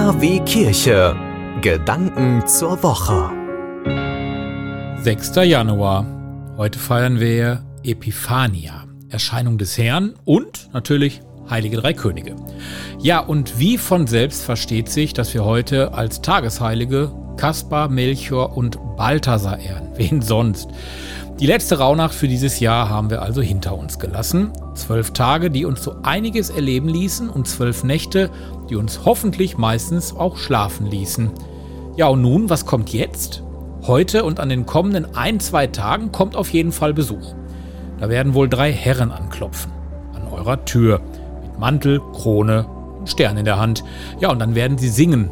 KW Kirche. Gedanken zur Woche. 6. Januar. Heute feiern wir Epiphania, Erscheinung des Herrn und natürlich Heilige Drei Könige. Ja, und wie von selbst versteht sich, dass wir heute als Tagesheilige Kaspar, Melchior und Balthasar ehren. Wen sonst? Die letzte Rauhnacht für dieses Jahr haben wir also hinter uns gelassen. Zwölf Tage, die uns so einiges erleben ließen und zwölf Nächte, die uns hoffentlich meistens auch schlafen ließen. Ja, und nun, was kommt jetzt? Heute und an den kommenden ein, zwei Tagen kommt auf jeden Fall Besuch. Da werden wohl drei Herren anklopfen. An eurer Tür. Mit Mantel, Krone Stern in der Hand. Ja, und dann werden sie singen.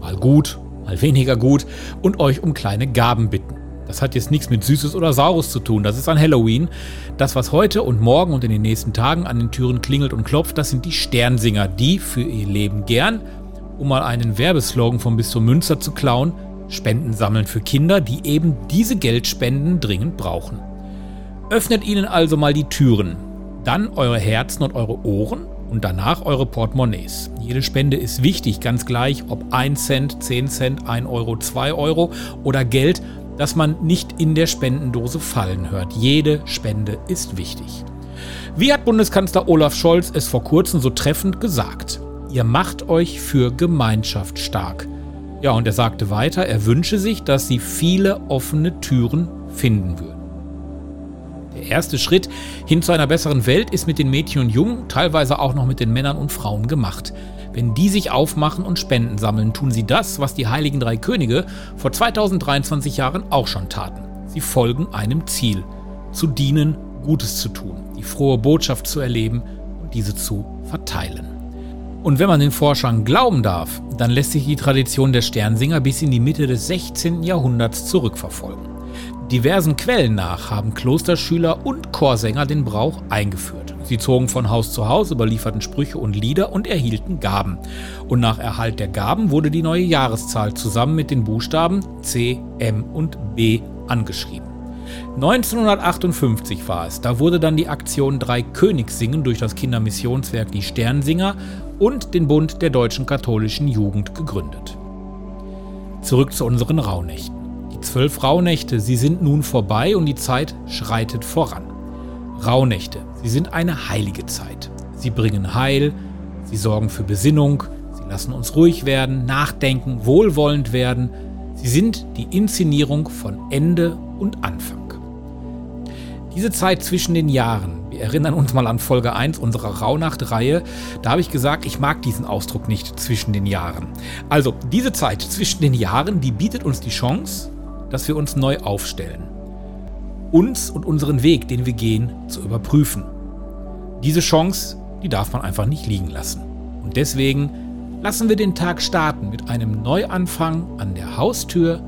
Mal gut, mal weniger gut und euch um kleine Gaben bitten. Das hat jetzt nichts mit Süßes oder Saures zu tun. Das ist an Halloween. Das, was heute und morgen und in den nächsten Tagen an den Türen klingelt und klopft, das sind die Sternsinger, die für ihr Leben gern, um mal einen Werbeslogan vom Bistum Münster zu klauen, Spenden sammeln für Kinder, die eben diese Geldspenden dringend brauchen. Öffnet ihnen also mal die Türen, dann eure Herzen und eure Ohren und danach eure Portemonnaies. Jede Spende ist wichtig, ganz gleich, ob 1 Cent, 10 Cent, 1 Euro, 2 Euro oder Geld, dass man nicht in der Spendendose fallen hört. Jede Spende ist wichtig. Wie hat Bundeskanzler Olaf Scholz es vor kurzem so treffend gesagt? Ihr macht euch für Gemeinschaft stark. Ja, und er sagte weiter, er wünsche sich, dass sie viele offene Türen finden würden. Der erste Schritt hin zu einer besseren Welt ist mit den Mädchen und Jungen, teilweise auch noch mit den Männern und Frauen gemacht. Wenn die sich aufmachen und Spenden sammeln, tun sie das, was die heiligen drei Könige vor 2023 Jahren auch schon taten. Sie folgen einem Ziel, zu dienen, Gutes zu tun, die frohe Botschaft zu erleben und diese zu verteilen. Und wenn man den Forschern glauben darf, dann lässt sich die Tradition der Sternsinger bis in die Mitte des 16. Jahrhunderts zurückverfolgen. Diversen Quellen nach haben Klosterschüler und Chorsänger den Brauch eingeführt. Sie zogen von Haus zu Haus, überlieferten Sprüche und Lieder und erhielten Gaben. Und nach Erhalt der Gaben wurde die neue Jahreszahl zusammen mit den Buchstaben C, M und B angeschrieben. 1958 war es, da wurde dann die Aktion Drei Königssingen durch das Kindermissionswerk Die Sternsinger und den Bund der deutschen katholischen Jugend gegründet. Zurück zu unseren Rauhnächten. Zwölf Rauhnächte, sie sind nun vorbei und die Zeit schreitet voran. Rauhnächte, sie sind eine heilige Zeit. Sie bringen Heil, sie sorgen für Besinnung, sie lassen uns ruhig werden, nachdenken, wohlwollend werden. Sie sind die Inszenierung von Ende und Anfang. Diese Zeit zwischen den Jahren, wir erinnern uns mal an Folge 1 unserer Rauhnacht-Reihe, da habe ich gesagt, ich mag diesen Ausdruck nicht zwischen den Jahren. Also diese Zeit zwischen den Jahren, die bietet uns die Chance, dass wir uns neu aufstellen uns und unseren Weg, den wir gehen, zu überprüfen. Diese Chance, die darf man einfach nicht liegen lassen. Und deswegen lassen wir den Tag starten mit einem Neuanfang an der Haustür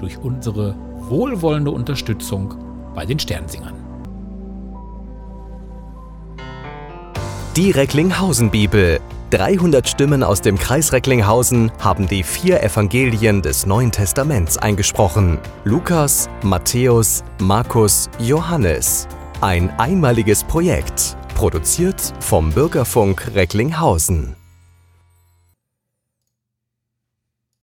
durch unsere wohlwollende Unterstützung bei den Sternsingern. Die Recklinghausen Bibel 300 Stimmen aus dem Kreis Recklinghausen haben die vier Evangelien des Neuen Testaments eingesprochen. Lukas, Matthäus, Markus, Johannes. Ein einmaliges Projekt, produziert vom Bürgerfunk Recklinghausen.